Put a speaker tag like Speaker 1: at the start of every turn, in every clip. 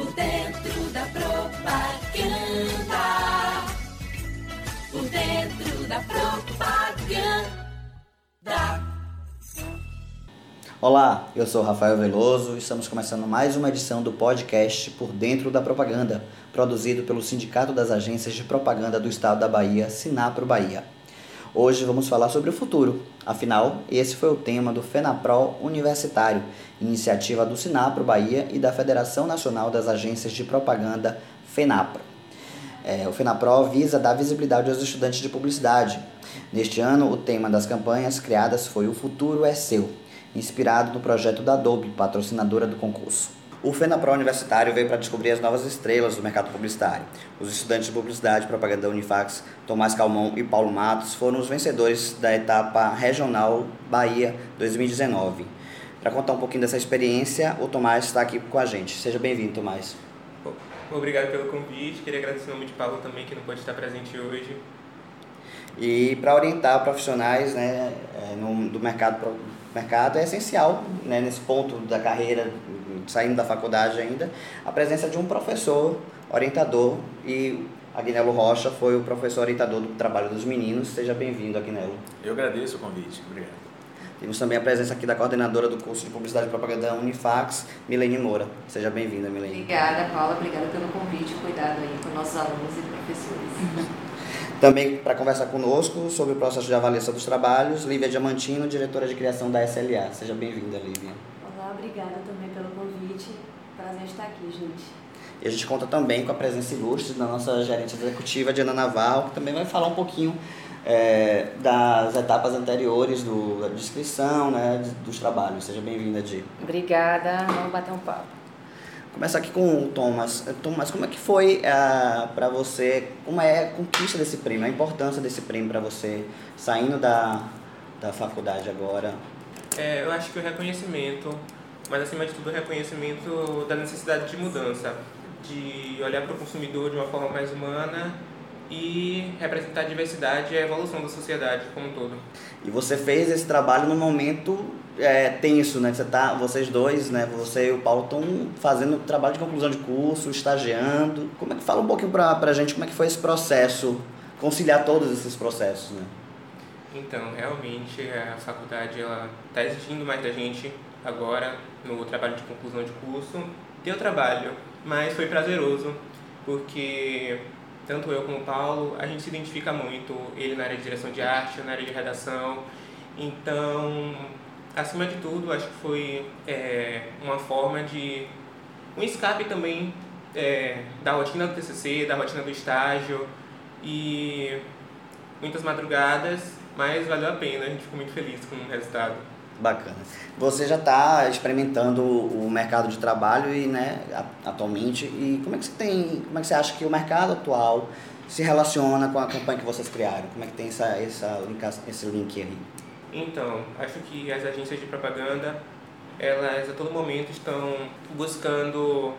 Speaker 1: Por dentro da propaganda. Por dentro da propaganda.
Speaker 2: Olá, eu sou Rafael Veloso e estamos começando mais uma edição do podcast Por Dentro da Propaganda, produzido pelo Sindicato das Agências de Propaganda do Estado da Bahia, Sinapro Bahia. Hoje vamos falar sobre o futuro, afinal, esse foi o tema do FENAPRO Universitário, iniciativa do Sinapro Bahia e da Federação Nacional das Agências de Propaganda, FENAPRO. É, o FENAPRO visa dar visibilidade aos estudantes de publicidade. Neste ano, o tema das campanhas criadas foi O Futuro é Seu inspirado no projeto da Adobe, patrocinadora do concurso. O FENAPRO Universitário veio para descobrir as novas estrelas do mercado publicitário. Os estudantes de Publicidade e Propaganda da Unifax, Tomás Calmon e Paulo Matos, foram os vencedores da etapa Regional Bahia 2019. Para contar um pouquinho dessa experiência, o Tomás está aqui com a gente. Seja bem-vindo, Tomás.
Speaker 3: Obrigado pelo convite. Queria agradecer o nome de Paulo também, que não pode estar presente hoje.
Speaker 2: E para orientar profissionais né, é, no, do mercado mercado é essencial né, nesse ponto da carreira, saindo da faculdade ainda, a presença de um professor orientador e Agnello Rocha foi o professor orientador do trabalho dos meninos. Seja bem-vindo, Agnello.
Speaker 4: Eu agradeço o convite. Obrigado.
Speaker 2: Temos também a presença aqui da coordenadora do curso de Publicidade e Propaganda da Unifax, Milene Moura. Seja bem-vinda, Milene.
Speaker 5: Obrigada, Paula. Obrigada pelo convite. Cuidado aí com nossos alunos e professores.
Speaker 2: Também para conversar conosco sobre o processo de avaliação dos trabalhos, Lívia Diamantino, diretora de criação da SLA. Seja bem-vinda, Lívia.
Speaker 6: Obrigada também pelo convite. Prazer estar aqui, gente.
Speaker 2: E a gente conta também com a presença ilustre da nossa gerente executiva, Diana Navarro, que também vai falar um pouquinho é, das etapas anteriores do, da descrição né, dos trabalhos. Seja bem-vinda, Di.
Speaker 5: Obrigada, vamos bater um papo.
Speaker 2: Começar aqui com o Thomas. Thomas, como é que foi ah, para você, como é a conquista desse prêmio, a importância desse prêmio para você, saindo da, da faculdade agora?
Speaker 3: É, eu acho que o reconhecimento, mas acima de tudo o reconhecimento da necessidade de mudança, de olhar para o consumidor de uma forma mais humana e representar a diversidade e a evolução da sociedade como um todo.
Speaker 2: E você fez esse trabalho no momento é, tenso, né? Você tá, vocês dois, né? Você e o Paulo estão fazendo trabalho de conclusão de curso, estagiando. Como é que fala um pouquinho para a gente como é que foi esse processo, conciliar todos esses processos, né?
Speaker 3: Então, realmente a faculdade ela está exigindo mais da gente agora no trabalho de conclusão de curso. Deu trabalho, mas foi prazeroso porque tanto eu como o Paulo, a gente se identifica muito, ele na área de direção de arte, eu na área de redação. Então, acima de tudo, acho que foi é, uma forma de um escape também é, da rotina do TCC, da rotina do estágio e muitas madrugadas, mas valeu a pena, a gente ficou muito feliz com o resultado.
Speaker 2: Bacana. Você já está experimentando o mercado de trabalho e, né, atualmente. E como é que você tem, como é que você acha que o mercado atual se relaciona com a campanha que vocês criaram? Como é que tem essa, essa esse link aí?
Speaker 3: Então, acho que as agências de propaganda, elas a todo momento estão buscando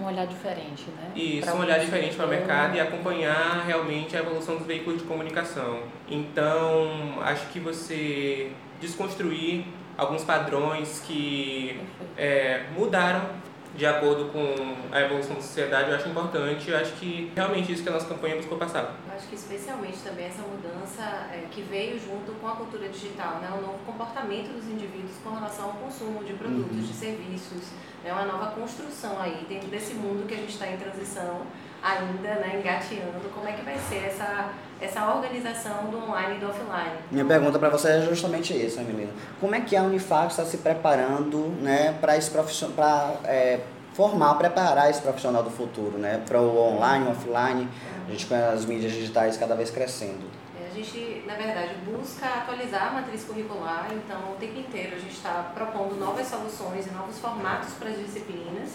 Speaker 5: um olhar diferente, né?
Speaker 3: Isso, pra um olhar diferente para o mercado e acompanhar realmente a evolução dos veículos de comunicação. Então, acho que você desconstruir alguns padrões que é, mudaram de acordo com a evolução da sociedade, eu acho importante. Eu acho que realmente isso que a nossa campanha buscou passar.
Speaker 5: Eu acho que especialmente também essa mudança é, que veio junto com a cultura digital, né? o novo comportamento dos indivíduos com relação ao consumo de produtos, uhum. de serviços, né? uma nova construção aí dentro desse mundo que a gente está em transição ainda, né, engateando, como é que vai ser essa, essa organização do online e do offline.
Speaker 2: Minha pergunta para você é justamente isso, Emilina. Como é que a Unifax está se preparando né, para esse profissional, para é, formar, preparar esse profissional do futuro, né, para o online, offline, a gente com as mídias digitais cada vez crescendo?
Speaker 5: É, a gente, na verdade, busca atualizar a matriz curricular, então o tempo inteiro a gente está propondo novas soluções e novos formatos para as disciplinas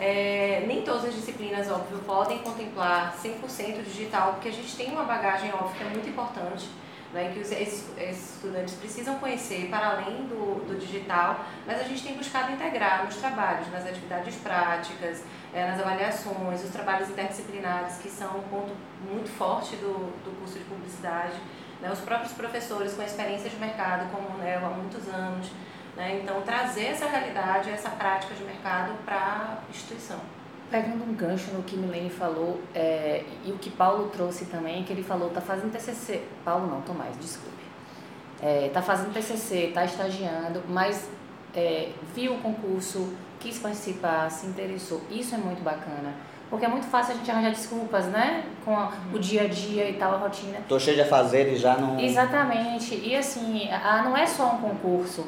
Speaker 5: é, nem todas as disciplinas, óbvio, podem contemplar 100% digital, porque a gente tem uma bagagem, óbvio, que é muito importante, né, que os, esses, estudantes precisam conhecer para além do, do digital, mas a gente tem buscado integrar nos trabalhos, nas atividades práticas, é, nas avaliações, os trabalhos interdisciplinares, que são um ponto muito forte do, do curso de publicidade, né, os próprios professores com experiência de mercado, como o Nel há muitos anos, né? Então, trazer essa realidade, essa prática de mercado para a instituição.
Speaker 7: pegando um gancho no que Milene falou é, e o que Paulo trouxe também, que ele falou, tá fazendo TCC, Paulo não, Tomás, desculpe, é, tá fazendo TCC, tá estagiando, mas é, viu o concurso, quis participar, se interessou, isso é muito bacana, porque é muito fácil a gente arranjar desculpas, né, com a, o dia a dia e tal, a rotina.
Speaker 2: Tô cheio de fazer e já não.
Speaker 7: Exatamente, e assim, a, não é só um concurso,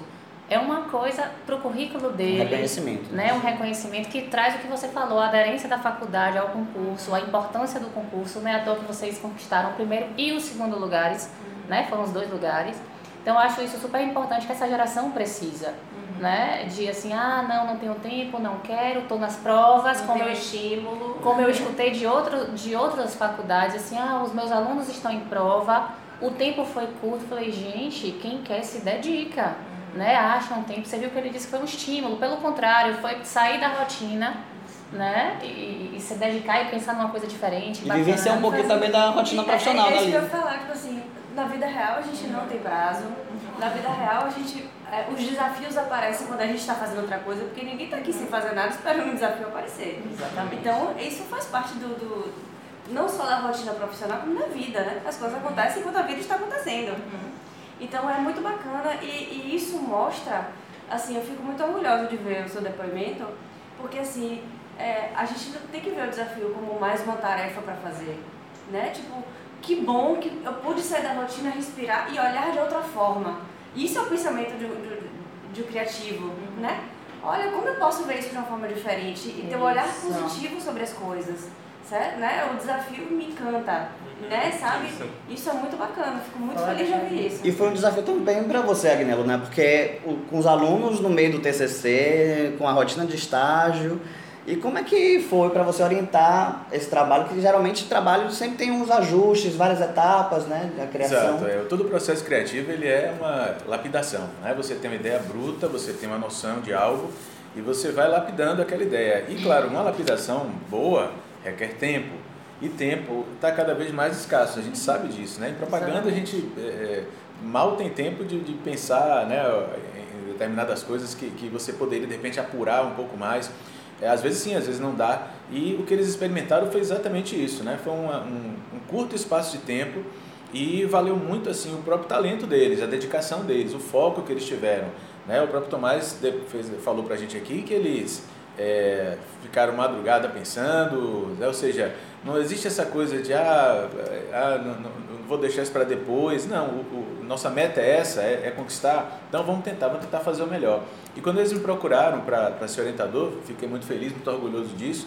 Speaker 7: é uma coisa para o currículo dele.
Speaker 2: Um reconhecimento.
Speaker 7: Né? Um reconhecimento que traz o que você falou, a aderência da faculdade ao concurso, a importância do concurso. Não é à toa que vocês conquistaram o primeiro e o segundo lugares, uhum. né? Foram os dois lugares. Então, eu acho isso super importante que essa geração precisa. Uhum. Né? De assim, ah, não, não tenho tempo, não quero, estou nas provas,
Speaker 5: não
Speaker 7: como eu
Speaker 5: estímulo.
Speaker 7: Como eu escutei de, outro, de outras faculdades, assim, ah, os meus alunos estão em prova, o tempo foi curto. Falei, gente, quem quer se dedica né, acha um tempo. Você viu que ele disse que foi um estímulo, pelo contrário, foi sair da rotina, né, e, e se dedicar e pensar numa coisa diferente.
Speaker 2: E vivenciar um pouquinho também da rotina profissional
Speaker 6: é, é,
Speaker 2: é
Speaker 6: isso que eu ia falar, tipo assim, na vida real a gente não tem prazo, na vida real a gente, é, os desafios aparecem quando a gente está fazendo outra coisa, porque ninguém está aqui sem fazer nada esperando um desafio aparecer.
Speaker 2: Exatamente.
Speaker 6: Então, isso faz parte do, do não só da rotina profissional, como da vida, né? As coisas acontecem enquanto a vida está acontecendo. Uhum. Então é muito bacana e, e, isso mostra, assim, eu fico muito orgulhosa de ver o seu depoimento, porque assim, é, a gente tem que ver o desafio como mais uma tarefa para fazer, né? Tipo, que bom que eu pude sair da rotina, respirar e olhar de outra forma. Isso é o pensamento de, de, de um criativo, uhum. né? Olha, como eu posso ver isso de uma forma diferente e ter um olhar positivo sobre as coisas, certo? Né? O desafio me encanta né, sabe? Isso. isso é muito bacana, fico muito feliz de ouvir isso.
Speaker 2: E foi um desafio também para você, Agnelo, né? Porque o, com os alunos no meio do TCC, com a rotina de estágio, e como é que foi para você orientar esse trabalho? Que geralmente o trabalho sempre tem uns ajustes, várias etapas, né, da criação.
Speaker 4: Exato, é, todo o processo criativo ele é uma lapidação, né? Você tem uma ideia bruta, você tem uma noção de algo e você vai lapidando aquela ideia. E claro, uma lapidação boa requer tempo, e tempo está cada vez mais escasso, a gente sabe disso. Né? Em propaganda a gente é, é, mal tem tempo de, de pensar né, em determinadas coisas que, que você poderia de repente apurar um pouco mais. É, às vezes sim, às vezes não dá. E o que eles experimentaram foi exatamente isso. Né? Foi uma, um, um curto espaço de tempo e valeu muito assim o próprio talento deles, a dedicação deles, o foco que eles tiveram. Né? O próprio Tomás fez, falou para a gente aqui que eles é, ficaram madrugada pensando, né? ou seja, não existe essa coisa de ah, ah não, não, vou deixar isso para depois. Não, o, o, nossa meta é essa, é, é, conquistar. Então vamos tentar, vamos tentar fazer o melhor. E quando eles me procuraram para ser orientador, fiquei muito feliz, muito orgulhoso disso.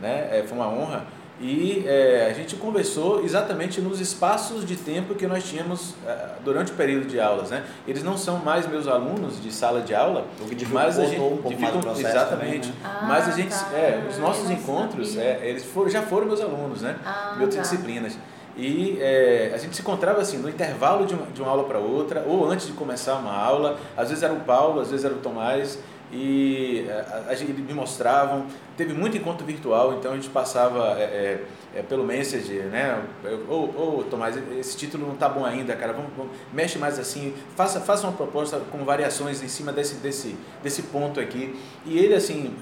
Speaker 4: Né? É, foi uma honra. E é, a gente conversou exatamente nos espaços de tempo que nós tínhamos é, durante o período de aulas. Né? Eles não são mais meus alunos de sala de aula, mas a gente
Speaker 2: um pouco mais processo
Speaker 4: exatamente. Também,
Speaker 7: né?
Speaker 4: mas a gente,
Speaker 7: ah,
Speaker 4: é, os
Speaker 7: tá.
Speaker 4: nossos encontros, é, eles foram, já foram meus alunos, né?
Speaker 7: Ah,
Speaker 4: de outras
Speaker 7: tá.
Speaker 4: disciplinas. E é, a gente se encontrava assim, no intervalo de uma, de uma aula para outra, ou antes de começar uma aula. Às vezes era o Paulo, às vezes era o Tomás e é, a, a, gente me mostravam. Teve muito encontro virtual, então a gente passava é, é, é pelo Messenger, né? Ou, ou Tomás, esse título não está bom ainda, cara. Vamos, vamos, mexe mais assim, faça, faça uma proposta com variações em cima desse, desse, desse ponto aqui. E ele, assim,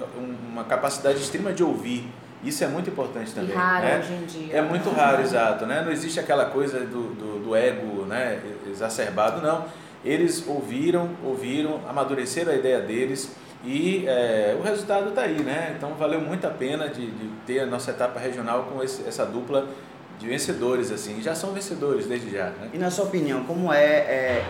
Speaker 4: uma capacidade extrema de ouvir. Isso é muito importante também.
Speaker 7: E raro
Speaker 4: né?
Speaker 7: hoje em dia.
Speaker 4: É muito raro, exato. Né? Não existe aquela coisa do, do, do ego né? exacerbado, não eles ouviram, ouviram, amadureceram a ideia deles e é, o resultado está aí, né? Então valeu muito a pena de, de ter a nossa etapa regional com esse, essa dupla de vencedores, assim, já são vencedores desde já. Né?
Speaker 2: E na sua opinião, como é, é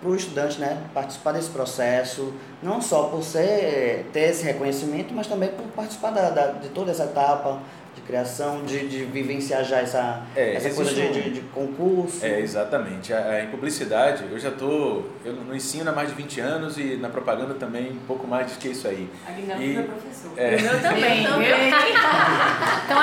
Speaker 2: para o estudante né, participar desse processo, não só por ser, ter esse reconhecimento, mas também por participar da, da de toda essa etapa, de criação, de, de vivenciar já essa,
Speaker 4: é,
Speaker 2: essa coisa de, de, de, concurso.
Speaker 4: É, exatamente. A, a, em publicidade, eu já estou, eu no ensino há mais de 20 anos e na propaganda também um pouco mais do que isso aí.
Speaker 6: A Guilherme e, é professor.
Speaker 7: É, o meu também, eu também.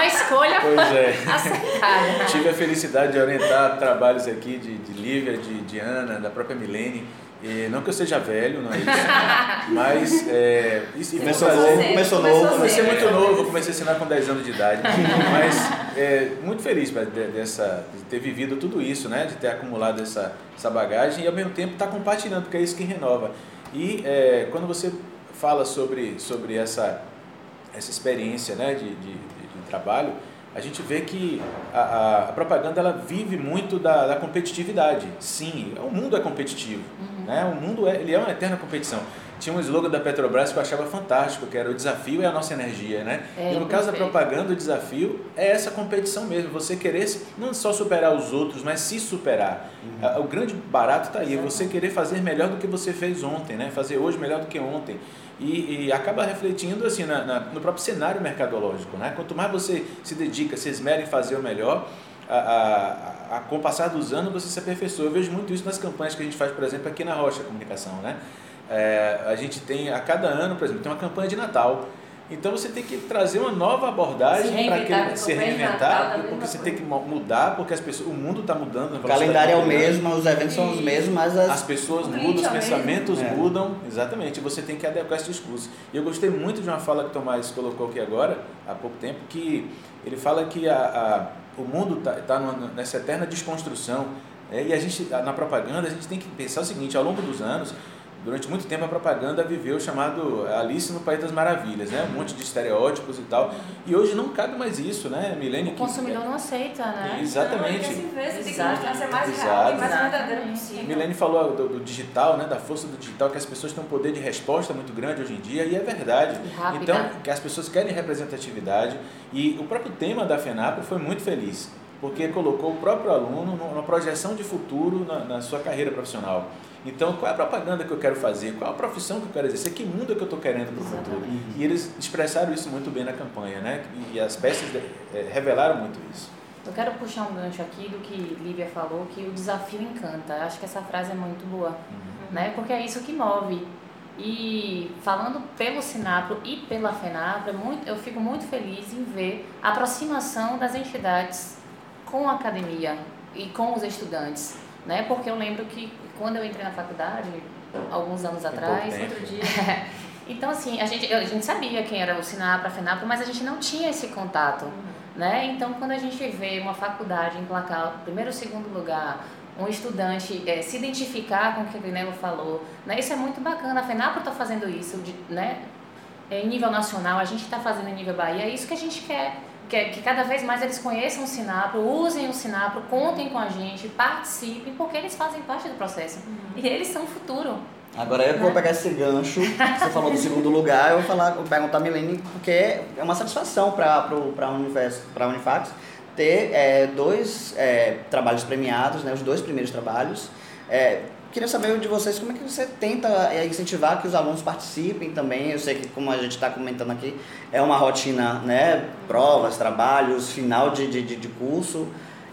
Speaker 7: Então a escolha
Speaker 4: pois é.
Speaker 7: acertada.
Speaker 4: Tive a felicidade de orientar trabalhos aqui de, de Lívia, de, de Ana, da própria Milene, e não que eu seja velho, não é isso. Mas é, isso,
Speaker 2: começou, novo, começou novo.
Speaker 4: Comecei muito novo, comecei a ensinar com 10 anos de idade. Mas é, muito feliz de, dessa, de ter vivido tudo isso, né? de ter acumulado essa, essa bagagem e ao mesmo tempo estar tá compartilhando, porque é isso que renova. E é, quando você fala sobre, sobre essa, essa experiência né, de, de trabalho, a gente vê que a, a, propaganda ela vive muito da, da, competitividade. Sim, o mundo é competitivo. Uhum. Né? O mundo é, ele é uma eterna competição. Tinha um slogan da Petrobras que eu achava fantástico, que era o desafio é a nossa energia, né? É, e no caso da propaganda, o desafio é essa competição mesmo, você querer não só superar os outros, mas se superar. Uhum. O grande barato está aí, você querer fazer melhor do que você fez ontem, né? Fazer hoje melhor do que ontem. E, e acaba refletindo assim na, na, no próprio cenário mercadológico, né? Quanto mais você se dedica, se esmera em fazer o melhor, a, a, a, com o passar dos anos você se aperfeiçoa. Eu vejo muito isso nas campanhas que a gente faz, por exemplo, aqui na Rocha Comunicação, né? É, a gente tem, a cada ano, por exemplo, tem uma campanha de Natal. Então você tem que trazer uma nova abordagem para se reinventar, porque você tem que mudar, porque as pessoas, o mundo está mudando.
Speaker 2: O calendário é o mesmo, os eventos são os mesmos, mas as,
Speaker 4: as pessoas mudam, os pensamentos é. mudam, exatamente. Você tem que adequar esse discurso. E eu gostei muito de uma fala que o Tomás colocou aqui agora, há pouco tempo, que ele fala que a, a o mundo está tá, tá nessa eterna desconstrução. É, e a gente, na propaganda, a gente tem que pensar o seguinte: ao longo dos anos, durante muito tempo a propaganda viveu o chamado Alice no País das Maravilhas, né? Um monte de estereótipos e tal. E hoje não cabe mais isso, né, Milene?
Speaker 7: O consumidor que... não aceita, né?
Speaker 4: Exatamente.
Speaker 6: Não, ele assim, tem que mostrar ser mais real e mais verdadeiro possível.
Speaker 4: Milene falou do, do, digital, né? Da força do digital, que as pessoas têm um poder de resposta muito grande hoje em dia, e é verdade.
Speaker 7: Rápida.
Speaker 4: Então, que as pessoas querem representatividade. E o próprio tema da FENAP foi muito feliz, porque colocou o próprio aluno numa projeção de futuro na, na sua carreira profissional. Então, qual é a propaganda que eu quero fazer? Qual é a profissão que eu quero exercer? Que mundo é que eu estou querendo para o futuro? E eles expressaram isso muito bem na campanha, né? E as peças é, revelaram muito isso.
Speaker 7: Eu quero puxar um gancho aqui do que Lívia falou, que o desafio encanta. Acho que essa frase é muito boa, uhum. né? Porque é isso que move. E falando pelo Sinapro e pela FENAPRO, é muito, eu fico muito feliz em ver a aproximação das entidades com a academia e com os estudantes, né? Porque eu lembro que quando eu entrei na faculdade, alguns anos atrás,
Speaker 6: outro dia.
Speaker 7: então, assim, a gente, a gente sabia quem era o Sinapra, a FENAPRO, mas a gente não tinha esse contato. Uhum. Né? Então, quando a gente vê uma faculdade emplacar o primeiro ou segundo lugar, um estudante é, se identificar com o que o Guinelo falou, né? isso é muito bacana. A FENAPRO está fazendo isso de, né? em nível nacional, a gente está fazendo em nível Bahia, é isso que a gente quer que, que cada vez mais eles conheçam o Sinapro, usem o Sinapro, contem com a gente, participem, porque eles fazem parte do processo. Uhum. E eles são o futuro.
Speaker 2: Agora eu né? vou pegar esse gancho, você falou do segundo lugar, eu vou, falar, vou perguntar a Milene, porque é uma satisfação para a Unifax ter é, dois é, trabalhos premiados, né, os dois primeiros trabalhos. É, Queria saber de vocês como é que você tenta é, incentivar que os alunos participem também. Eu sei que, como a gente está comentando aqui, é uma rotina, né? Provas, trabalhos, final de, de, de curso.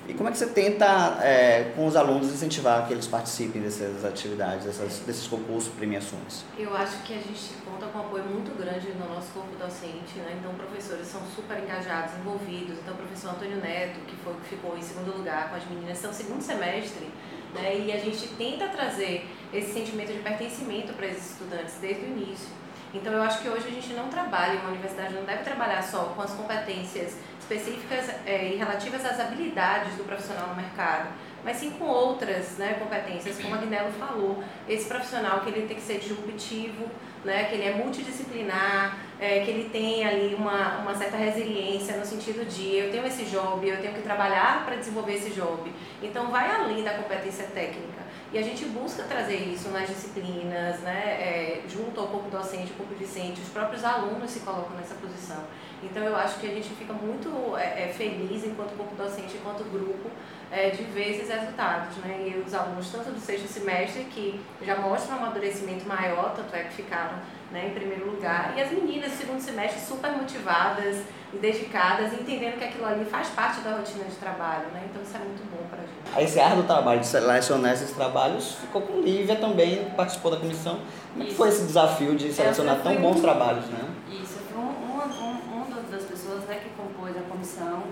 Speaker 2: E como é que você tenta, é, com os alunos, incentivar que eles participem dessas atividades, dessas, desses concursos, premiações?
Speaker 5: Eu acho que a gente conta com um apoio muito grande no nosso corpo docente, né? Então, professores são super engajados, envolvidos. Então, o professor Antônio Neto, que foi que ficou em segundo lugar com as meninas, são segundo semestre né? E a gente tenta trazer esse sentimento de pertencimento para esses estudantes desde o início. Então, eu acho que hoje a gente não trabalha, uma universidade não deve trabalhar só com as competências específicas é, e relativas às habilidades do profissional no mercado, mas sim com outras né, competências, como a Guinello falou, esse profissional que ele tem que ser disruptivo, né, que ele é multidisciplinar, é, que ele tem ali uma, uma certa resiliência no sentido de eu tenho esse job, eu tenho que trabalhar para desenvolver esse job. Então vai além da competência técnica. E a gente busca trazer isso nas disciplinas, né, é, junto ao corpo docente, ao corpo discente, os próprios alunos se colocam nessa posição. Então eu acho que a gente fica muito é, é feliz enquanto corpo docente, enquanto grupo, é, de ver esses resultados. Né? E os alunos, tanto do sexto semestre, que já mostram um amadurecimento maior, tanto é que ficaram né, em primeiro lugar, e as meninas do segundo semestre super motivadas e dedicadas, entendendo que aquilo ali faz parte da rotina de trabalho. Né? Então isso é muito bom para a gente.
Speaker 2: Aí esse árduo trabalho de selecionar esses trabalhos ficou com Lívia também, participou da comissão. Como é foi esse desafio de selecionar tão bons trabalhos? Né?
Speaker 6: Isso, eu fui uma, uma, uma das pessoas né, que compôs a comissão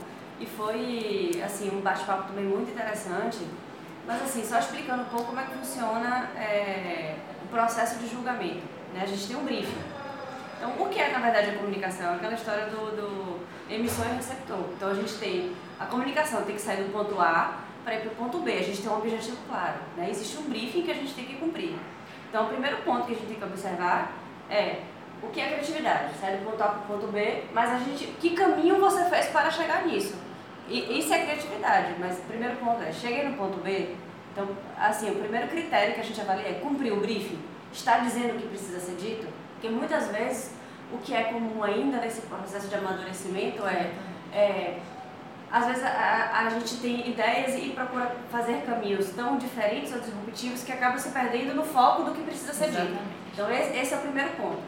Speaker 6: e foi assim um bate-papo também muito interessante. Mas assim, só explicando um pouco como é que funciona é, o processo de julgamento. Né? A gente tem um briefing. Então, o que é na verdade a comunicação? Aquela história do, do emissor e receptor. Então, a gente tem a comunicação tem que sair do ponto A para ir para o ponto B. A gente tem um objetivo claro. Né? Existe um briefing que a gente tem que cumprir. Então, o primeiro ponto que a gente tem que observar é o que é criatividade? Sai do ponto A para o ponto B, mas a gente, que caminho você fez para chegar nisso? E isso é criatividade, mas o primeiro ponto é, cheguei no ponto B, então, assim, o primeiro critério que a gente avalia é cumprir o briefing, está dizendo o que precisa ser dito, porque muitas vezes o que é comum ainda nesse processo de amadurecimento é, é às vezes a, a, gente tem ideias e procura fazer caminhos tão diferentes ou disruptivos que acaba se perdendo no foco do que precisa ser Exatamente. dito. Então esse, esse, é o primeiro ponto.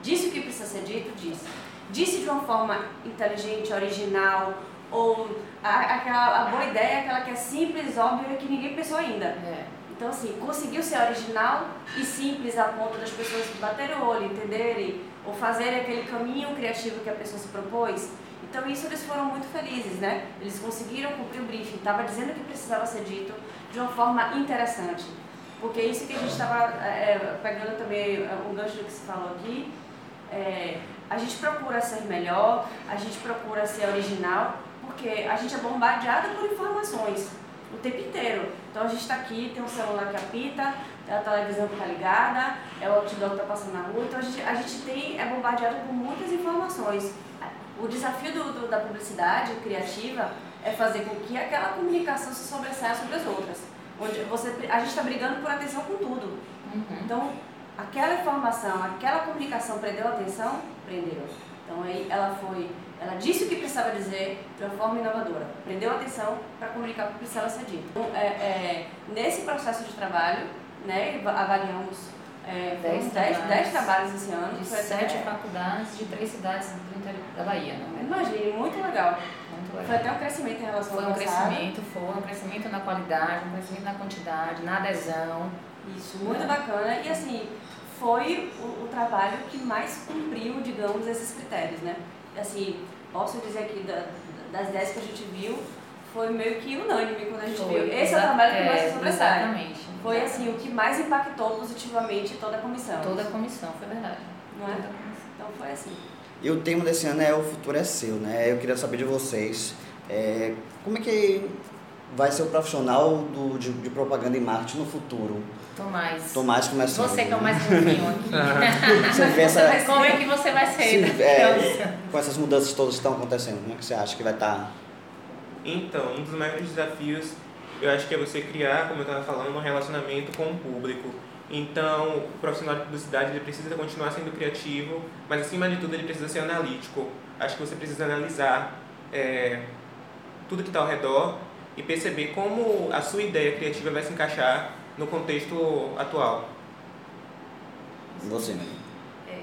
Speaker 6: Disse o que precisa ser dito, disse. Disse de uma forma inteligente, original, ou a, aquela, a boa ideia é aquela que é simples, óbvia e que ninguém pensou ainda. É. Então assim, conseguiu ser original e simples a ponto das pessoas baterem o olho, entenderem, ou fazerem aquele caminho criativo que a pessoa se propôs então isso eles foram muito felizes, né? Eles conseguiram cumprir o briefing, estava dizendo o que precisava ser dito de uma forma interessante. Porque isso que a gente estava é, é, pegando também é, o gancho que se falou aqui, é, a gente procura ser melhor, a gente procura ser original, porque a gente é bombardeado por informações o tempo inteiro. Então a gente está aqui, tem um celular que apita, a televisão que está ligada, é o outdoor que está passando na rua, então a gente, a gente tem, é bombardeado por muitas informações. O desafio do, do, da publicidade criativa é fazer com que aquela comunicação se sobressaia sobre as outras. Onde você, a gente está brigando por atenção com tudo. Uhum. Então, aquela informação, aquela comunicação prendeu a atenção? Prendeu. Então, aí ela foi, ela disse o que precisava dizer de uma forma inovadora. Prendeu a atenção para comunicar o que precisava ser dito. Então, é, é, nesse processo de trabalho, né, avaliamos é, dez, dez, dez trabalhos esse ano.
Speaker 7: De sete é, faculdades de três cidades do interior da Bahia, não
Speaker 6: é? Imagine, muito legal. Muito legal. Foi até um crescimento em relação
Speaker 7: foi ao um crescimento, foi um crescimento na qualidade, um crescimento na quantidade, na adesão.
Speaker 6: Isso, muito bacana. E assim, foi o, o, trabalho que mais cumpriu, digamos, esses critérios, né? Assim, posso dizer aqui da, das dez que a gente viu, foi meio que unânime quando a gente foi, viu. Esse é o trabalho que mais se sobressai. Exatamente. Foi assim, o que mais impactou positivamente toda a comissão.
Speaker 7: Toda a comissão, foi verdade.
Speaker 6: Não é? Então foi assim.
Speaker 2: E o tema desse ano é O Futuro é Seu, né? Eu queria saber de vocês, é, como é que vai ser o profissional do, de, de propaganda e marketing no futuro?
Speaker 7: Tomás.
Speaker 2: Tomás começando.
Speaker 7: Você que é o mais novinho aqui. você vê essa, Como é que você vai ser? Sim,
Speaker 2: é, com essas mudanças todas que estão acontecendo, como é que você acha que vai estar? Tá?
Speaker 3: Então, um dos maiores desafios eu acho que é você criar, como eu estava falando, um relacionamento com o público. Então, o profissional de publicidade ele precisa continuar sendo criativo, mas acima de tudo ele precisa ser analítico. Acho que você precisa analisar é, tudo que está ao redor e perceber como a sua ideia criativa vai se encaixar no contexto atual.
Speaker 2: Você, né?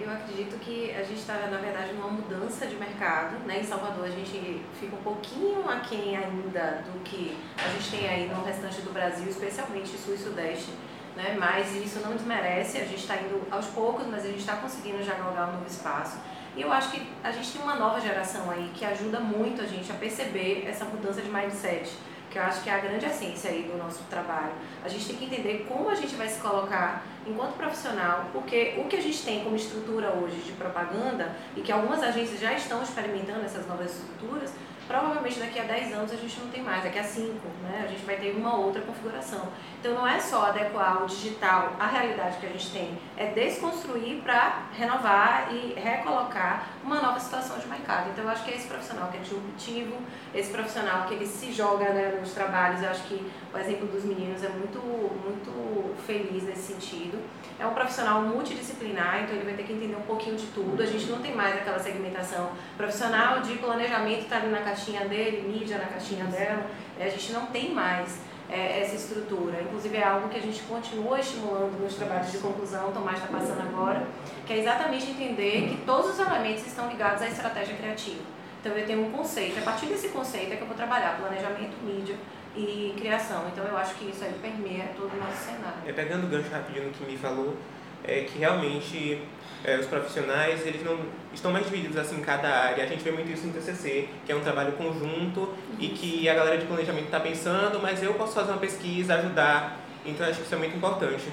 Speaker 5: eu acredito que a gente está, na verdade, numa mudança de mercado. Né? Em Salvador, a gente fica um pouquinho aquém ainda do que a gente tem aí no restante do Brasil, especialmente Sul e Sudeste. Né? Mas isso não desmerece, a gente está indo aos poucos, mas a gente está conseguindo já galgar um novo espaço. E eu acho que a gente tem uma nova geração aí que ajuda muito a gente a perceber essa mudança de mindset que eu acho que é a grande essência aí do nosso trabalho. A gente tem que entender como a gente vai se colocar enquanto profissional, porque o que a gente tem como estrutura hoje de propaganda e que algumas agências já estão experimentando essas novas estruturas, provavelmente daqui a 10 anos a gente não tem mais, daqui a 5, né? A gente vai ter uma outra configuração. Então não é só adequar o digital à realidade que a gente tem, é desconstruir para renovar e recolocar uma nova situação de mercado. Então eu acho que é esse profissional que é disruptivo, esse profissional que ele se joga né, nos trabalhos, eu acho que o exemplo dos meninos é muito, muito feliz nesse sentido. É um profissional multidisciplinar, então ele vai ter que entender um pouquinho de tudo. A gente não tem mais aquela segmentação profissional de planejamento está ali na caixinha dele, mídia na caixinha dela. A gente não tem mais é, essa estrutura. Inclusive é algo que a gente continua estimulando nos trabalhos de conclusão, Tomás está passando agora, que é exatamente entender que todos os elementos estão ligados à estratégia criativa. Então eu tenho um conceito, a partir desse conceito é que eu vou trabalhar planejamento, mídia e criação. Então eu acho que isso aí permeia todo o nosso cenário.
Speaker 3: É, pegando o gancho rapidinho no que me falou, é que realmente é, os profissionais eles não estão mais divididos assim em cada área. A gente vê muito isso no TCC, que é um trabalho conjunto e que a galera de planejamento está pensando, mas eu posso fazer uma pesquisa, ajudar. Então acho que isso é muito importante.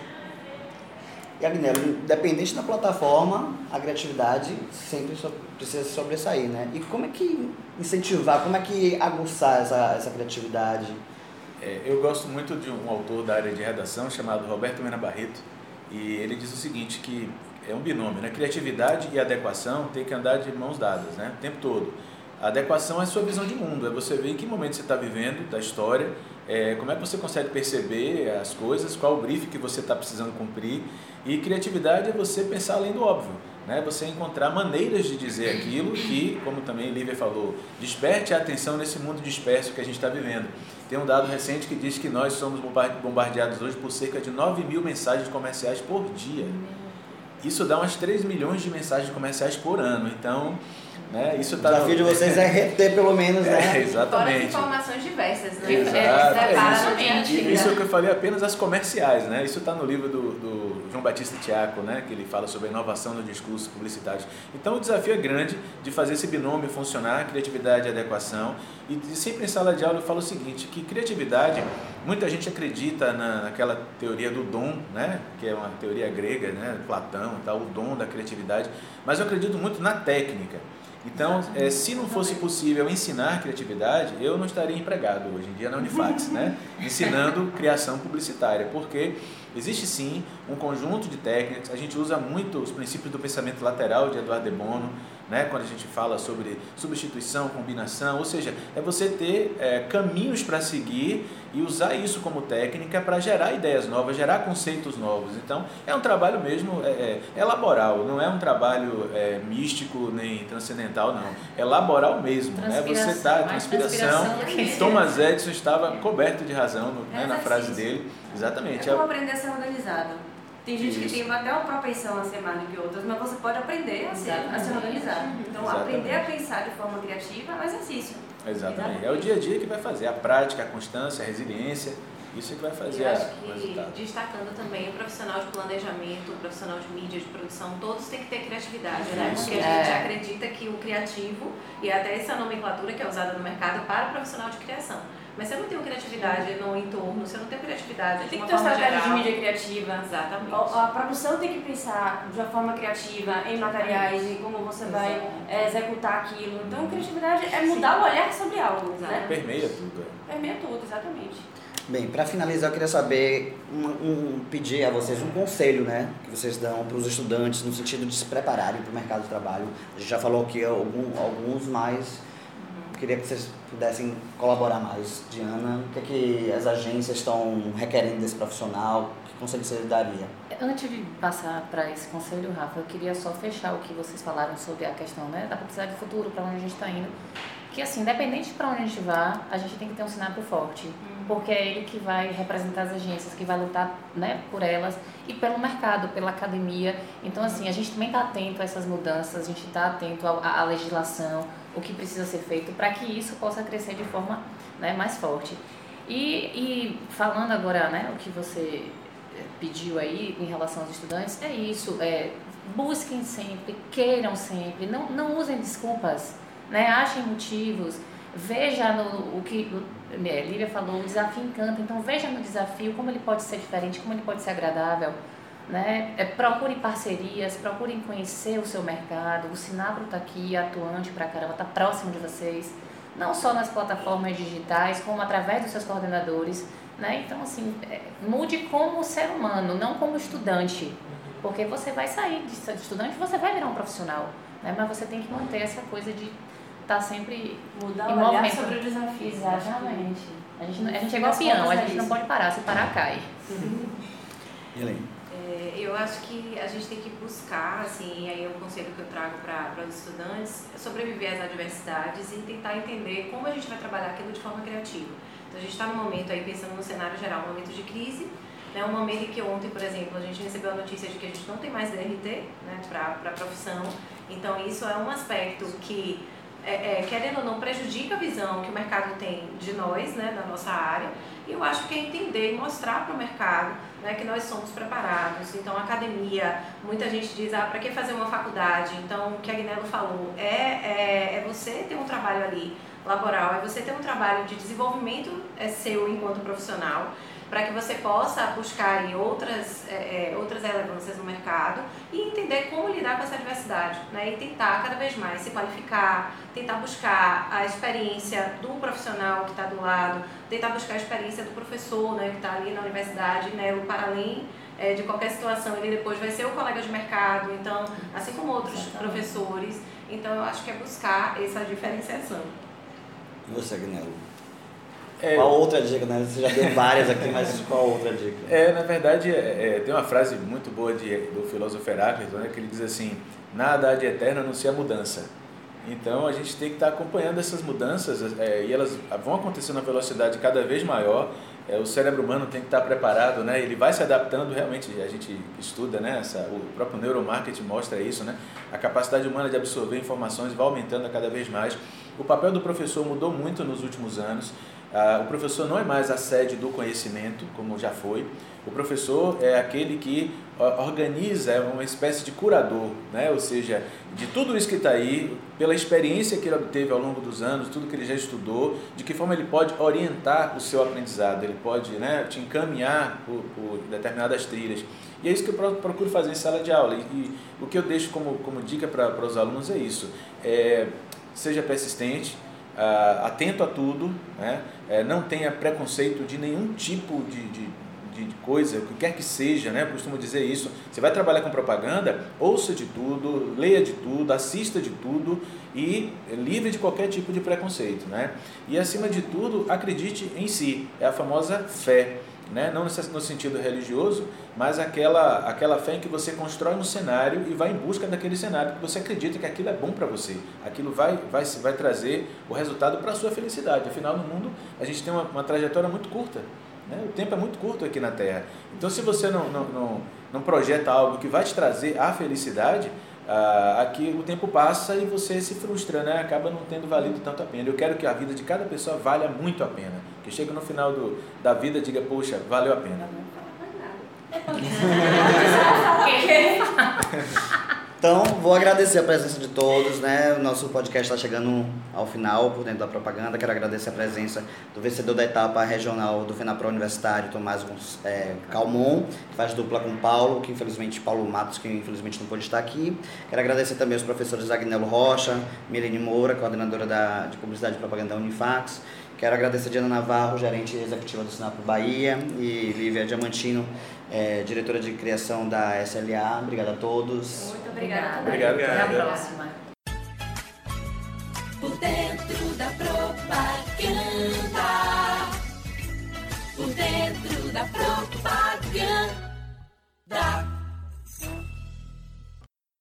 Speaker 2: E Agnello, independente da plataforma, a criatividade sempre precisa se sobressair, né? E como é que incentivar, como é que aguçar essa, essa criatividade?
Speaker 4: É, eu gosto muito de um autor da área de redação chamado Roberto Mena Barreto, e ele diz o seguinte, que é, um binômio, né? Criatividade e adequação tem que andar de mãos dadas, né? O tempo todo. A adequação é a sua visão de mundo, é você ver em que momento você está vivendo da história, é, como é que você consegue perceber as coisas, qual o brief que você está precisando cumprir. E criatividade é você pensar além do óbvio, né? você encontrar maneiras de dizer aquilo que, como também Lívia falou, desperte a atenção nesse mundo disperso que a gente está vivendo. Tem um dado recente que diz que nós somos bombardeados hoje por cerca de 9 mil mensagens comerciais por dia. Isso dá umas 3 milhões de mensagens comerciais por ano. Então, né, isso
Speaker 2: O
Speaker 4: tá
Speaker 2: desafio de vocês é reter pelo menos,
Speaker 4: É,
Speaker 2: né?
Speaker 5: Fora as
Speaker 4: exatamente.
Speaker 5: informações diversas, né?
Speaker 4: Exato,
Speaker 5: É,
Speaker 4: é
Speaker 7: isso.
Speaker 5: no dia a dia.
Speaker 4: E isso é o que eu falei apenas as comerciais, né? Isso está no livro do, do João Batista Tiaco, né? Que ele fala sobre a inovação no discurso publicitário. Então o desafio é grande de fazer esse binômio funcionar, criatividade e adequação. E sempre em sala de aula eu falo o seguinte, que criatividade, muita gente acredita na, naquela teoria do dom, né? Que é uma teoria grega, né? Platão e tal, o dom da criatividade. Mas eu acredito muito na técnica. Então, eh, se não fosse possível ensinar criatividade, eu não estaria empregado hoje em dia na Unifax, né? ensinando criação publicitária, porque existe sim um conjunto de técnicas, a gente usa muito os princípios do pensamento lateral de Eduardo de Bono, né? quando a gente fala sobre substituição, combinação, ou seja, é você ter eh, caminhos para seguir e usar isso como técnica para gerar ideias novas, gerar conceitos novos. Então, é um trabalho mesmo, é, é, é laboral, não é um trabalho é, místico nem transcendental, não. É laboral mesmo, né? Você está, transpiração.
Speaker 7: transpiração
Speaker 4: Thomas Edison estava coberto de razão no- né,
Speaker 6: É
Speaker 4: na frase dele. Exatamente.
Speaker 6: É como aprender a ser organizado. Tem gente
Speaker 4: Isso.
Speaker 6: que tem até uma propensão a ser mais do que outras, mas você pode aprender a ser, a ser
Speaker 7: Exatamente.
Speaker 6: organizado. Então,
Speaker 4: Exatamente.
Speaker 6: aprender a pensar de forma criativa é um exercício.
Speaker 4: Exatamente. É o dia a dia que vai fazer, a prática, a constância, a resiliência, isso é que vai fazer
Speaker 5: Eu acho que,
Speaker 4: resultado.
Speaker 5: destacando também o profissional de planejamento, o profissional de mídia, de produção, todos têm que ter criatividade,
Speaker 4: Isso.
Speaker 5: né? Porque a gente
Speaker 7: É.
Speaker 5: acredita que o criativo, e até essa nomenclatura que é usada no mercado para o profissional de criação. Mas se eu não tenho criatividade no entorno, se eu não tenho criatividade de
Speaker 6: Tem que ter uma estratégia de
Speaker 5: geral,
Speaker 6: mídia criativa.
Speaker 5: Exatamente.
Speaker 6: A a produção tem que pensar de uma forma criativa em materiais, em como você vai
Speaker 5: Exato.
Speaker 6: é, executar aquilo. Então, criatividade é mudar o olhar sobre algo, né?
Speaker 4: Permeia tudo. é.
Speaker 6: Permeia tudo, exatamente.
Speaker 2: Bem, para finalizar, eu queria saber, um, um- pedir a vocês um conselho, né, que vocês dão para os estudantes no sentido de se prepararem para o mercado de trabalho. A gente já falou aqui algum, alguns, eu queria que vocês pudessem colaborar mais. Diana, o que, é que as agências estão requerendo desse profissional? Que conselho você daria?
Speaker 7: Antes de passar para esse conselho, Rafa, eu queria só fechar o que vocês falaram sobre a questão né, da publicidade do futuro, para onde a gente está indo. Que, assim, independente para onde a gente vá, a gente tem que ter um cenário forte. Porque é ele que vai representar as agências, que vai lutar né, por elas e pelo mercado, pela academia. Então, assim, a gente também está atento a essas mudanças, a gente está atento à legislação, o que precisa ser feito para que isso possa crescer de forma né, mais forte. E, e falando agora, né, o que você eh, pediu aí em relação aos estudantes, é isso, é, busquem sempre, queiram sempre, não, não usem desculpas, né, achem motivos, veja no, o que é, Lívia falou, o desafio encanta, então veja no desafio como ele pode ser diferente, como ele pode ser agradável, né? É, procure parcerias, procurem conhecer o seu mercado, o Sinabro está aqui atuante pra caramba, está próximo de vocês, não só nas plataformas digitais, como através dos seus coordenadores, né? Então, assim, é, mude como ser humano, não como estudante, porque você vai sair de estudante, você vai virar um profissional, né? Mas você tem que manter essa coisa de estar sempre
Speaker 6: Mudar
Speaker 7: em
Speaker 6: o olhar
Speaker 7: movimento.
Speaker 6: sobre o desafio.
Speaker 7: Exatamente. A gente, não- a gente é igual a
Speaker 6: é
Speaker 7: gente não pode parar, se parar cai.
Speaker 2: Helene.
Speaker 5: É, eu acho que a gente tem que buscar, assim, aí é o conselho que eu trago para os estudantes, é sobreviver às adversidades e tentar entender como a gente vai trabalhar aquilo de forma criativa. Então a gente está num momento aí, pensando no cenário geral, um momento de crise, né, um momento em que ontem, por exemplo, a gente recebeu a notícia de que a gente não tem mais DRT né, para a profissão, então isso é um aspecto que, é, é, querendo ou não, prejudica a visão que o mercado tem de nós, né, da nossa área, e eu acho que é entender e mostrar para o mercado né, que nós somos preparados. Então, academia, muita gente diz, ah, para que fazer uma faculdade? Então, o que a Guinelo falou, é, é, é você ter um trabalho ali laboral, é você ter um trabalho de desenvolvimento é, seu enquanto profissional, para que você possa buscar aí outras, é, é, outras relevâncias no mercado e entender como lidar com essa diversidade, né? E tentar cada vez mais se qualificar, tentar buscar a experiência do profissional que está do lado, tentar buscar a experiência do professor, né, que está ali na universidade, né, para além é, de qualquer situação, ele depois vai ser o colega de mercado, então, assim como outros
Speaker 7: Exatamente.
Speaker 5: professores. Então, eu acho que é buscar essa diferenciação.
Speaker 2: E você, Agnello?
Speaker 4: É,
Speaker 2: Qual outra dica, né? Você já deu várias aqui, mas qual outra dica?
Speaker 4: É, na verdade, é, é, tem uma frase muito boa de, do filósofo Heráclito, né, que ele diz assim, nada há de eterno a não ser a mudança. Então, a gente tem que estar acompanhando essas mudanças é, e elas vão acontecer numa velocidade cada vez maior. É, o cérebro humano tem que estar preparado, né? ele vai se adaptando, realmente, a gente estuda, né? Essa, o próprio neuromarketing mostra isso, né? a capacidade humana de absorver informações vai aumentando a cada vez mais. O papel do professor mudou muito nos últimos anos. Ah, o professor não é mais a sede do conhecimento, como já foi. O professor é aquele que organiza, é uma espécie de curador, né? ou seja, de tudo isso que está aí, pela experiência que ele obteve ao longo dos anos, tudo que ele já estudou, de que forma ele pode orientar o seu aprendizado, ele pode né, te encaminhar por, por determinadas trilhas. E é isso que eu pro- procuro fazer em sala de aula. E, e o que eu deixo como, como dica para os alunos é isso: é, seja persistente, ah, atento a tudo, né? É, não tenha preconceito de nenhum tipo de, de, de coisa, o que quer que seja, né? eu costumo dizer isso. Você vai trabalhar com propaganda, ouça de tudo, leia de tudo, assista de tudo e livre de qualquer tipo de preconceito. Né? E acima de tudo, acredite em si, é a famosa fé. Né? Não no sentido religioso, mas aquela, aquela fé em que você constrói um cenário e vai em busca daquele cenário, porque você acredita que aquilo é bom para você, aquilo vai, vai, vai trazer o resultado para a sua felicidade. Afinal, no mundo, a gente tem uma, uma trajetória muito curta, né? o tempo é muito curto aqui na Terra. Então, se você não, não, não, não projeta algo que vai te trazer a felicidade, ah, aqui o tempo passa e você se frustra, né? acaba não tendo valido tanto a pena. Eu quero que a vida de cada pessoa valha muito a pena, que chegue no final do, da vida e diga, poxa, valeu a pena.
Speaker 2: Então, vou agradecer a presença de todos, né? O nosso podcast está chegando ao final, por dentro da propaganda. Quero agradecer a presença do vencedor da etapa regional do FENAPRO Universitário, Tomás é, Calmon, que faz dupla com Paulo, que infelizmente, Paulo Matos, que infelizmente não pôde estar aqui. Quero agradecer também os professores Agnello Rocha, Milene Moura, coordenadora da, de Publicidade e Propaganda da Unifax. Quero agradecer a Diana Navarro, gerente executiva do Sinapro Bahia, e Lívia Diamantino, é, diretora de criação da SLA. Obrigado a todos.
Speaker 5: Muito obrigada.
Speaker 4: Obrigado,
Speaker 7: Até a próxima.